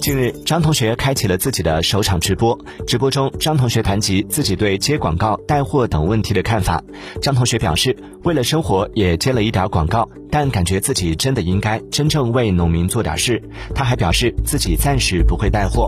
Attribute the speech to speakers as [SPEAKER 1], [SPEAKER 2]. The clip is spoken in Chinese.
[SPEAKER 1] 近日张同学开启了自己的首场直播直播中张同学谈及自己对接广告带货等问题的看法。张同学表示为了生活也接了一点广告但感觉自己真的应该真正为农民做点事。他还表示自己暂时不会带货。